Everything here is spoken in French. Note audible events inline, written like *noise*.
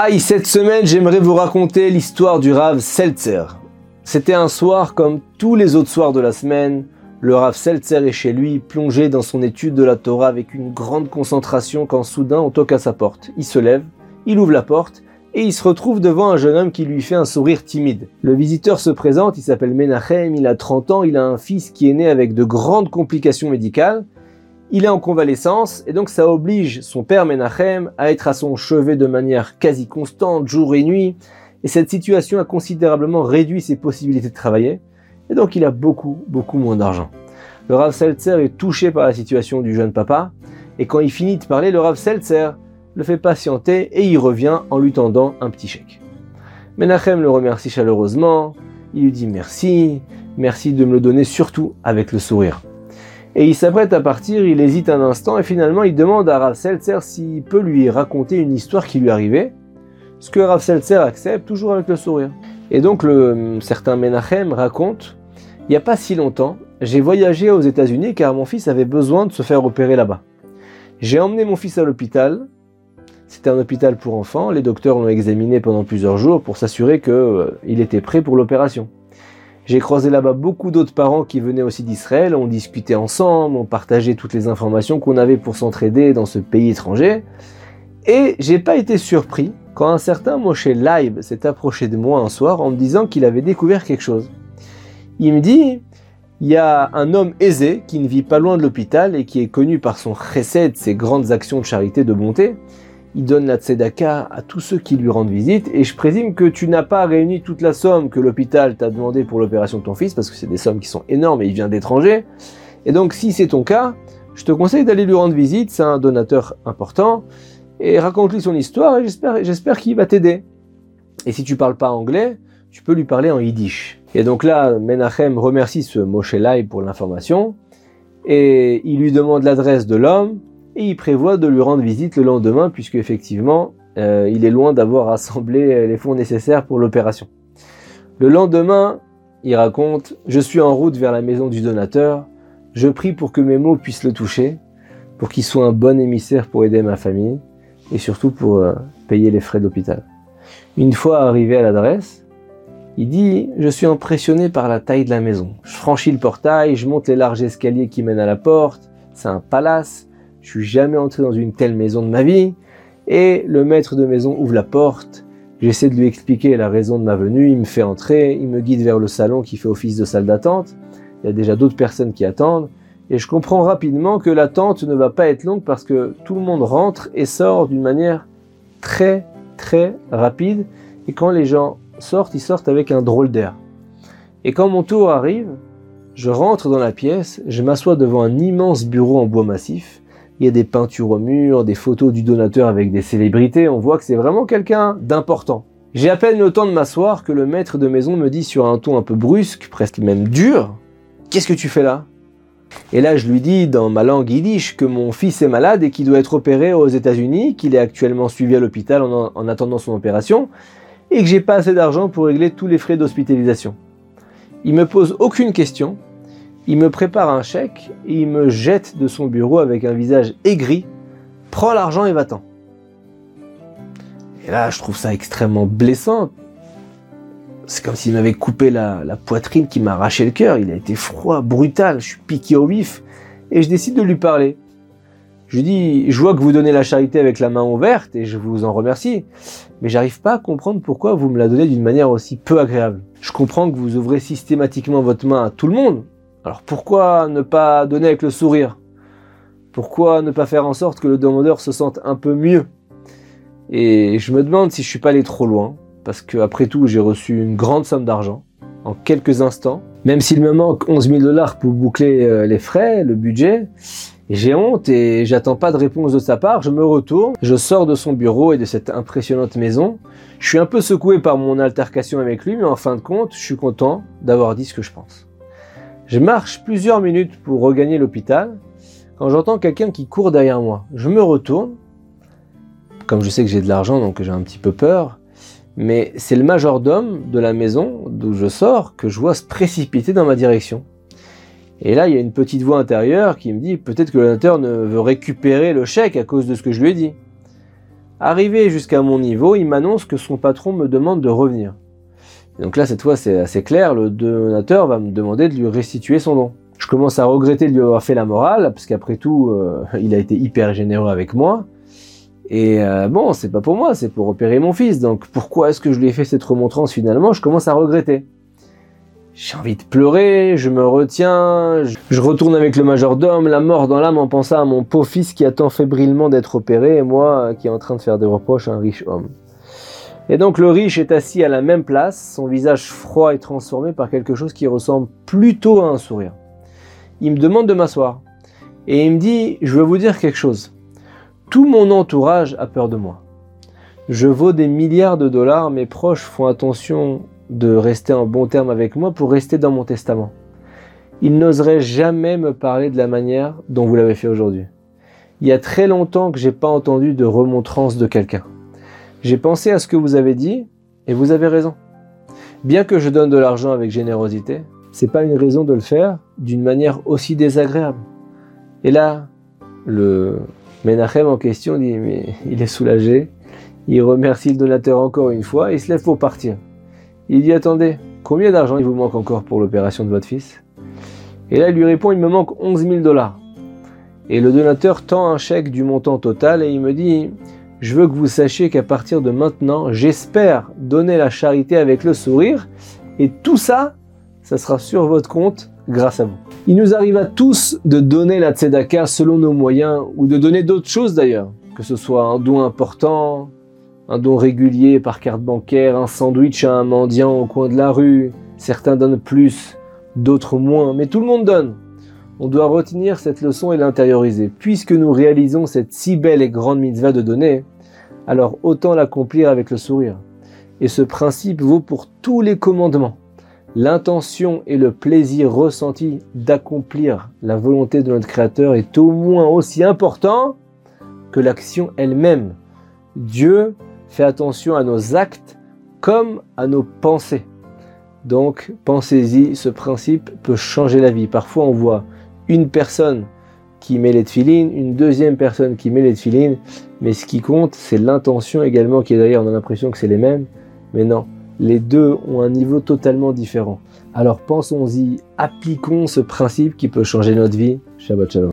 Aïe, cette semaine, j'aimerais vous raconter l'histoire du Rav Seltzer. C'était un soir comme tous les autres soirs de la semaine. Le Rav Seltzer est chez lui, plongé dans son étude de la Torah avec une grande concentration quand soudain on toque à sa porte. Il se lève, il ouvre la porte et il se retrouve devant un jeune homme qui lui fait un sourire timide. Le visiteur se présente, il s'appelle Menachem, il a 30 ans, il a un fils qui est né avec de grandes complications médicales. Il est en convalescence et donc ça oblige son père Menachem à être à son chevet de manière quasi constante, jour et nuit. Et cette situation a considérablement réduit ses possibilités de travailler. Et donc il a beaucoup, beaucoup moins d'argent. Le Rav Seltzer est touché par la situation du jeune papa. Et quand il finit de parler, le Rav Seltzer le fait patienter et il revient en lui tendant un petit chèque. Menachem le remercie chaleureusement. Il lui dit merci, merci de me le donner surtout avec le sourire et il s'apprête à partir, il hésite un instant et finalement il demande à Rav Seltzer s'il peut lui raconter une histoire qui lui arrivait, ce que Rav Seltzer accepte toujours avec le sourire. Et donc le certain Menachem raconte, il n'y a pas si longtemps, j'ai voyagé aux États-Unis car mon fils avait besoin de se faire opérer là-bas. J'ai emmené mon fils à l'hôpital. C'était un hôpital pour enfants. Les docteurs l'ont examiné pendant plusieurs jours pour s'assurer qu'il euh, était prêt pour l'opération. J'ai croisé là-bas beaucoup d'autres parents qui venaient aussi d'Israël, on discutait ensemble, on partageait toutes les informations qu'on avait pour s'entraider dans ce pays étranger. Et j'ai pas été surpris quand un certain Moshe Laib s'est approché de moi un soir en me disant qu'il avait découvert quelque chose. Il me dit, il y a un homme aisé qui ne vit pas loin de l'hôpital et qui est connu par son chesed, ses grandes actions de charité, de bonté, il donne la tzedaka à tous ceux qui lui rendent visite, et je présume que tu n'as pas réuni toute la somme que l'hôpital t'a demandé pour l'opération de ton fils, parce que c'est des sommes qui sont énormes et il vient d'étranger. Et donc si c'est ton cas, je te conseille d'aller lui rendre visite, c'est un donateur important, et raconte-lui son histoire, et j'espère, j'espère qu'il va t'aider. Et si tu parles pas anglais, tu peux lui parler en yiddish. Et donc là, Menachem remercie ce Moshe Lai pour l'information, et il lui demande l'adresse de l'homme, et il prévoit de lui rendre visite le lendemain puisque effectivement euh, il est loin d'avoir *laughs* rassemblé les fonds nécessaires pour l'opération. Le lendemain, il raconte Je suis en route vers la maison du donateur, je prie pour que mes mots puissent le toucher, pour qu'il soit un bon émissaire pour aider ma famille et surtout pour euh, payer les frais d'hôpital. Une fois arrivé à l'adresse, il dit Je suis impressionné par la taille de la maison. Je franchis le portail, je monte les larges escaliers qui mènent à la porte. C'est un palace. Je suis jamais entré dans une telle maison de ma vie. Et le maître de maison ouvre la porte. J'essaie de lui expliquer la raison de ma venue. Il me fait entrer. Il me guide vers le salon qui fait office de salle d'attente. Il y a déjà d'autres personnes qui attendent. Et je comprends rapidement que l'attente ne va pas être longue parce que tout le monde rentre et sort d'une manière très très rapide. Et quand les gens sortent, ils sortent avec un drôle d'air. Et quand mon tour arrive, je rentre dans la pièce, je m'assois devant un immense bureau en bois massif il y a des peintures au mur, des photos du donateur avec des célébrités, on voit que c'est vraiment quelqu'un d'important. J'ai à peine le temps de m'asseoir que le maître de maison me dit sur un ton un peu brusque, presque même dur, Qu'est-ce que tu fais là? Et là je lui dis dans ma langue yiddish que mon fils est malade et qu'il doit être opéré aux États-Unis, qu'il est actuellement suivi à l'hôpital en, en attendant son opération, et que j'ai pas assez d'argent pour régler tous les frais d'hospitalisation. Il me pose aucune question, il me prépare un chèque et il me jette de son bureau avec un visage aigri. Prends l'argent et va-t'en. Et là, je trouve ça extrêmement blessant. C'est comme s'il m'avait coupé la, poitrine qui m'a arraché le cœur. Il a été froid, brutal. Je suis piqué au vif et je décide de lui parler. Je lui dis, je vois que vous donnez la charité avec la main ouverte et je vous en remercie, mais j'arrive pas à comprendre pourquoi vous me la donnez d'une manière aussi peu agréable. Je comprends que vous ouvrez systématiquement votre main à tout le monde, alors pourquoi ne pas donner avec le sourire? Pourquoi ne pas faire en sorte que le demandeur se sente un peu mieux? Et je me demande si je suis pas allé trop loin, parce qu'après tout j'ai reçu une grande somme d'argent en quelques instants, même s'il me manque 11 000 dollars pour boucler euh, les frais, le budget. J'ai honte et j'attends pas de réponse de sa part. Je me retourne, je sors de son bureau et de cette impressionnante maison. Je suis un peu secoué par mon altercation avec lui, mais en fin de compte, je suis content d'avoir dit ce que je pense. Je marche plusieurs minutes pour regagner l'hôpital quand j'entends quelqu'un qui court derrière moi. Je me retourne, comme je sais que j'ai de l'argent, donc j'ai un petit peu peur, mais c'est le majordome de la maison d'où je sors que je vois se précipiter dans ma direction. Et là, il y a une petite voix intérieure qui me dit peut-être que le ne veut récupérer le chèque à cause de ce que je lui ai dit. Arrivé jusqu'à mon niveau, il m'annonce que son patron me demande de revenir. Donc là, cette fois, c'est assez clair, le donateur va me demander de lui restituer son don. Je commence à regretter de lui avoir fait la morale, parce qu'après tout, euh, *laughs* il a été hyper généreux avec moi. Et euh, bon, c'est pas pour moi, c'est pour opérer mon fils. Donc pourquoi est-ce que je lui ai fait cette remontrance finalement? Je commence à regretter. J'ai envie de pleurer, je me retiens, je retourne avec le majordome, la mort dans l'âme en pensant à mon pauvre fils qui attend fébrilement d'être opéré et moi qui est en train de faire des reproches à un riche homme. Et donc le riche est assis à la même place, son visage froid est transformé par quelque chose qui ressemble plutôt à un sourire. Il me demande de m'asseoir et il me dit, je veux vous dire quelque chose. Tout mon entourage a peur de moi. Je vaux des milliards de dollars, mes proches font attention de rester en bon terme avec moi pour rester dans mon testament. Ils n'oseraient jamais me parler de la manière dont vous l'avez fait aujourd'hui. Il y a très longtemps que j'ai pas entendu de remontrance de quelqu'un. J'ai pensé à ce que vous avez dit et vous avez raison. Bien que je donne de l'argent avec générosité, c'est pas une raison de le faire d'une manière aussi désagréable. Et là, le Menachem en question dit, mais il est soulagé, il remercie le donateur encore une fois et il se lève pour partir. Il dit, attendez, combien d'argent il vous manque encore pour l'opération de votre fils? Et là, il lui répond, il me manque 11 000 dollars. Et le donateur tend un chèque du montant total et il me dit, je veux que vous sachiez qu'à partir de maintenant, j'espère donner la charité avec le sourire et tout ça, ça sera sur votre compte grâce à vous. Il nous arrive à tous de donner la tzedaka selon nos moyens ou de donner d'autres choses d'ailleurs, que ce soit un don important, un don régulier par carte bancaire, un sandwich à un mendiant au coin de la rue. Certains donnent plus, d'autres moins, mais tout le monde donne. On doit retenir cette leçon et l'intérioriser. Puisque nous réalisons cette si belle et grande mitzvah de donner, alors autant l'accomplir avec le sourire. Et ce principe vaut pour tous les commandements. L'intention et le plaisir ressenti d'accomplir la volonté de notre Créateur est au moins aussi important que l'action elle-même. Dieu fait attention à nos actes comme à nos pensées. Donc pensez-y, ce principe peut changer la vie. Parfois on voit une personne qui met les tefilines, une deuxième personne qui met les tefilines, mais ce qui compte c'est l'intention également qui est d'ailleurs on a l'impression que c'est les mêmes, mais non les deux ont un niveau totalement différent. Alors pensons-y, appliquons ce principe qui peut changer notre vie. Shabbat Shalom.